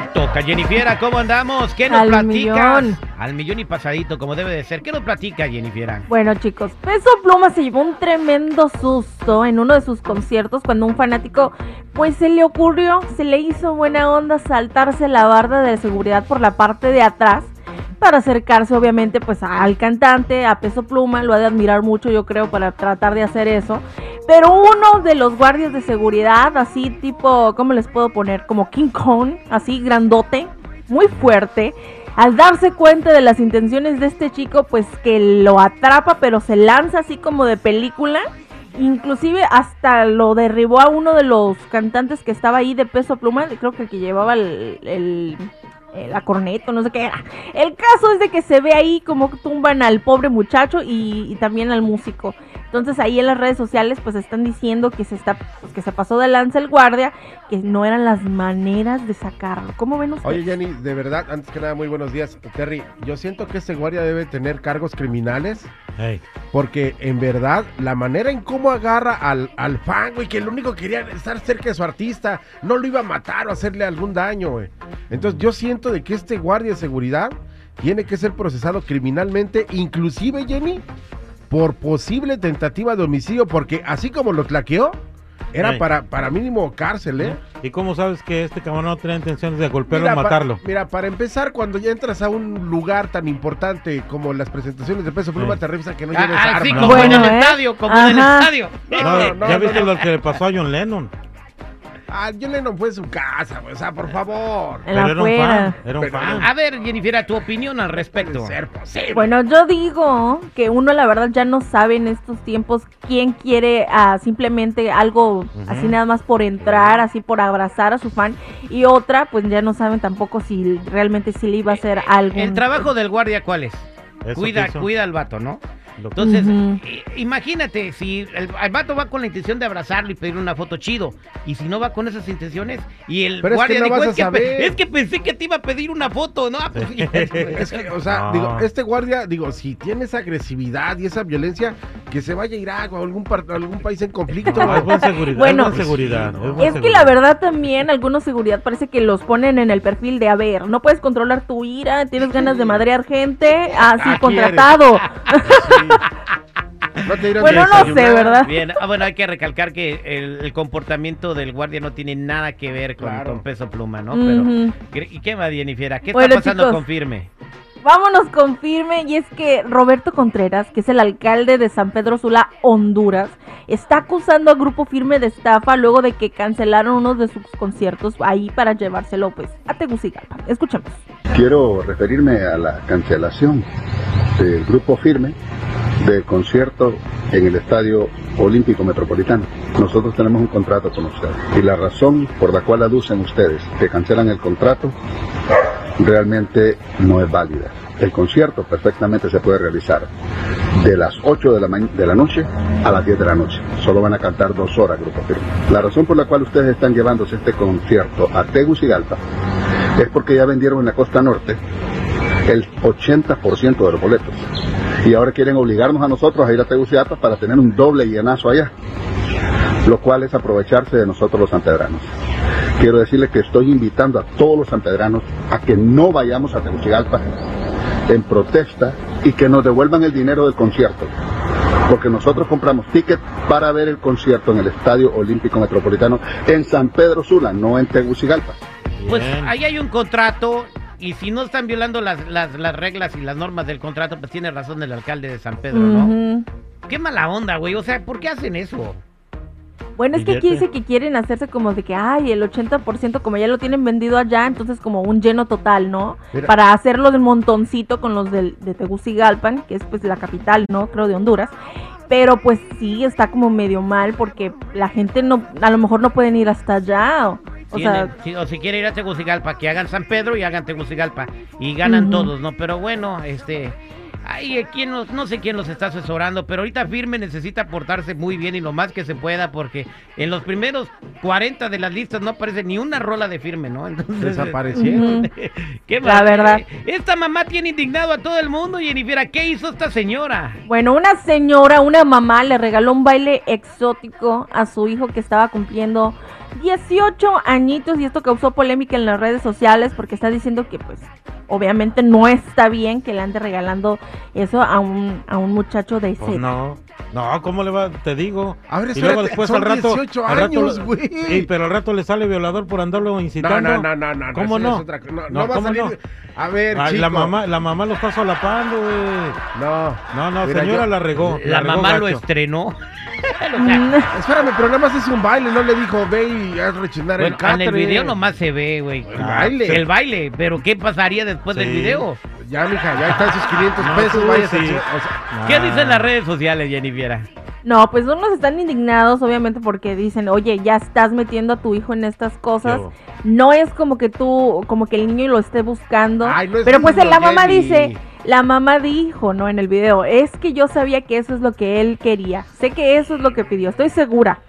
Toca, toca. Jennifiera, ¿cómo andamos? ¿Qué nos Al platicas? millón. Al millón y pasadito, como debe de ser. ¿Qué nos platica, Jennifiera? Bueno, chicos, Peso Pluma se llevó un tremendo susto en uno de sus conciertos cuando un fanático, pues se le ocurrió, se le hizo buena onda saltarse la barda de seguridad por la parte de atrás para acercarse, obviamente, pues al cantante, a Peso Pluma, lo ha de admirar mucho, yo creo, para tratar de hacer eso. Pero uno de los guardias de seguridad, así tipo, ¿cómo les puedo poner? Como King Kong, así grandote, muy fuerte. Al darse cuenta de las intenciones de este chico, pues que lo atrapa, pero se lanza así como de película. Inclusive hasta lo derribó a uno de los cantantes que estaba ahí de peso pluma, creo que el que llevaba el, el- eh, la corneta, no sé qué. El caso es de que se ve ahí como tumban al pobre muchacho y, y también al músico. Entonces ahí en las redes sociales pues están diciendo que se está pues, que se pasó de lanza el guardia, que no eran las maneras de sacarlo. ¿Cómo ven ustedes? Oye, Jenny, de verdad, antes que nada, muy buenos días. Terry, yo siento que este guardia debe tener cargos criminales. Porque en verdad, la manera en cómo agarra al, al fan, güey, que el único que quería estar cerca de su artista, no lo iba a matar o hacerle algún daño, güey. Entonces, yo siento de que este guardia de seguridad tiene que ser procesado criminalmente, inclusive, Jenny, por posible tentativa de homicidio, porque así como lo tlaqueó, era para, para mínimo cárcel, ¿eh? ¿Y cómo sabes que este cabrón no tenía intenciones de golpearlo Mira, o pa- matarlo? mira, para empezar, cuando ya entras a un lugar tan importante como las presentaciones de peso pluma, Sí. te revisan que no Ah, lleves ah, armas. sí, No. como en el ¿eh? estadio, como en el estadio. No, No, no, ¿Ya no, viste no. lo que le pasó a John Lennon? Ah, John Lennon fue en su casa, güey, o sea, por favor. En Pero la era un fan, era un Pero- fan. A ver, Jennifiera, tu opinión al respecto. Puede ser posible. Bueno, yo digo que uno la verdad ya no sabe en estos tiempos quién quiere ah, simplemente algo así nada más por entrar, así por abrazar a su fan y otra pues ya no saben tampoco si realmente sí le iba a hacer algo. El trabajo del guardia, ¿cuál es? Eso Cuida, cuida al vato, ¿no? Entonces, imagínate, si el, el vato va con la intención de abrazarlo y pedir una foto chido, y si no va con esas intenciones, y el Pero es guardia que no dijo, es, que pe- saber". es que pensé que te iba a pedir una foto, ¿no? Ah, pues, Es que, o sea, No. digo, este guardia, digo, si tiene esa agresividad y esa violencia, que se vaya a Irak o a algún, par- a algún país en conflicto. No, es buena seguridad. Bueno. es buena seguridad. Es no. buena Es que la verdad también algunos seguridad parece que los ponen en el perfil de a ver, no puedes controlar tu ira, tienes ganas de madrear gente, así Ah, contratado. No te Bueno, no sé. ¿verdad? Bien, ah, bueno, hay que recalcar que el, el comportamiento del guardia no tiene nada que ver con, Claro. con peso pluma, ¿no? Pero, Ujú. ¿qué- ¿y qué más, Jennifiera? ¿Qué Bueno, está pasando chicos. con Firme? Vámonos con firme y es que Roberto Contreras, que es el alcalde de San Pedro Sula, Honduras, está acusando a Grupo Firme de estafa luego de que cancelaron uno de sus conciertos ahí para llevárselo pues a Tegucigalpa. Escuchemos. Quiero referirme a la cancelación del grupo firme del concierto en el Estadio Olímpico Metropolitano. Nosotros tenemos un contrato con ustedes y la razón por la cual aducen ustedes que cancelan el contrato realmente no es válida. El concierto perfectamente se puede realizar de las 8 de la, de la noche a las 10 de la noche. Solo van a cantar dos horas, Grupo Firme. La razón por la cual ustedes están llevándose este concierto a Tegucigalpa es porque ya vendieron en la costa norte el 80% de los boletos. Y ahora quieren obligarnos a nosotros a ir a Tegucigalpa para tener un doble llenazo allá, lo cual es aprovecharse de nosotros los sanpedranos. Quiero decirles que estoy invitando a todos los sanpedranos a que no vayamos a Tegucigalpa en protesta y que nos devuelvan el dinero del concierto. Porque nosotros compramos tickets para ver el concierto en el Estadio Olímpico Metropolitano en San Pedro Sula, no en Tegucigalpa. Pues ahí hay un contrato y si no están violando las, las, las reglas y las normas del contrato, pues tiene razón el alcalde de San Pedro, ¿no? Qué mala onda, güey. O sea, ¿por qué hacen eso? Bueno, es que aquí dice que quieren hacerse como de que, ay, el 80% como ya lo tienen vendido allá, entonces como un lleno total, ¿no? Mira. Para hacerlo de montoncito con los del, de Tegucigalpan, que es pues la capital, ¿no? Creo de Honduras. Pero pues sí, está como medio mal porque la gente no, a lo mejor no pueden ir hasta allá. O sea, sí, o si quiere ir a Tegucigalpa, que hagan San Pedro y hagan Tegucigalpa. Y ganan todos, ¿no? Pero bueno, este. Ay, ¿quién los- no sé quién los está asesorando, pero ahorita Firme necesita portarse muy bien y lo más que se pueda, porque en los primeros 40 de las listas no aparece ni una rola de Firme, ¿no? Entonces, Desaparecieron. ¿qué La verdad. Esta mamá tiene indignado a todo el mundo, Jennifer. ¿Qué hizo esta señora? Bueno, una señora, una mamá le regaló un baile exótico a su hijo que estaba cumpliendo 18 añitos y esto causó polémica en las redes sociales porque está diciendo que pues obviamente no está bien que le ande regalando eso a un, a un muchacho de ese Pues no. No, ¿cómo le va? Te digo. A ver, y luego después son al rato. 18 al rato años, güey. Sí, pero al rato le sale violador por andarlo incitando. no, no, no, no. ¿Cómo no? otra no, No, va a ¿cómo salir. no? A ver, Ay, chico. la mamá, la mamá lo está solapando, güey. No. No, no, Mira, señora yo- la regó. La regó mamá lo Espérame, pero nada más es un baile, no le dijo ve y haz rechinar Bueno, el en catre. el video nomás se ve, güey. El baile. El baile, pero ¿qué pasaría después del video? Ya, mija, ya están sus 500 No, pesos, vaya sí. o sea, ¿Qué Ah. dicen las redes sociales, Jennifer? No, pues unos están indignados obviamente porque dicen, oye, ya estás metiendo a tu hijo en estas cosas. Yo. No es como que tú, como que el niño lo esté buscando. Ay, no es pero pues la mamá Jenny. dice, la mamá dijo, ¿no? En el video, es que yo sabía que eso es lo que él quería. Sé que eso es lo que pidió, estoy segura.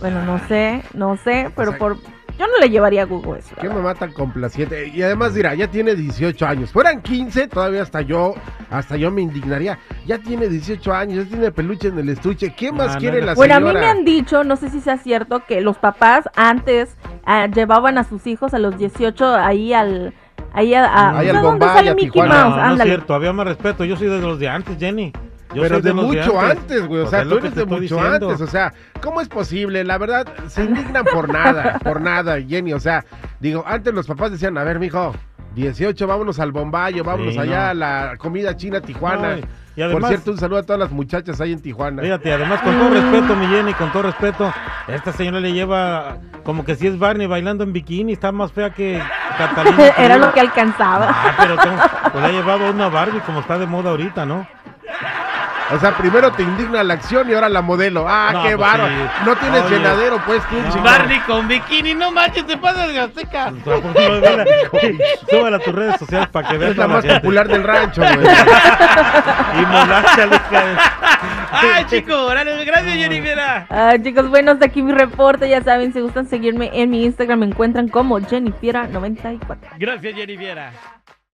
Bueno, no sé, no sé, pero sea, por... Yo no le llevaría a Google eso. Qué verdad. mamá tan complaciente. Y además dirá, ya tiene 18 años. Fueran 15, todavía hasta yo, hasta yo me indignaría. Ya tiene 18 años, ya tiene peluche en el estuche. ¿Qué más no, quiere no. la Bueno, a mí señora? me han dicho, no sé si sea cierto, que los papás antes ah, llevaban a sus hijos a los 18 ahí al... Ahí a, a- ¿sabes al Bombay, sale a Mickey Tijuana. Mouse? No, no es cierto, había más respeto. Yo soy de los de antes, Jenny. Yo Pero de, mucho antes, güey. O sea, tú lo que eres te de estoy mucho diciendo. antes. O sea, ¿cómo es posible? La verdad, se indignan por nada, por nada, Jenny. O sea, digo, antes los papás decían, a ver, mijo, 18, vámonos al Bombayo, vámonos Sí, allá no. a la comida china Tijuana. No, y- y por además- cierto, un saludo a todas las muchachas ahí en Tijuana. Fíjate, además con todo respeto, mi Jenny, con todo respeto, esta señora le lleva como que si es Barney bailando en bikini, está más fea que Catalina. Era lo que alcanzaba. Ah, pero tengo- pues le ha llevado una Barbie como está de moda ahorita, ¿no? O sea, primero te indigna la acción y ahora la modelo. Ah, No, qué pues bárbaro. sí. No tienes Oye. llenadero, pues, tú, No. Barney con bikini, no manches, te pasas de azteca. Pues, a tus redes sociales para que veas Es la a la más gente. popular del rancho, güey. Y molacha, hija de- Ay, chico, órale, gracias, Jennifer. Ah, chicos, bueno, hasta aquí mi reporte. Ya saben, si gustan seguirme en mi Instagram, me encuentran como Jennifiera94. Gracias, Jennifer.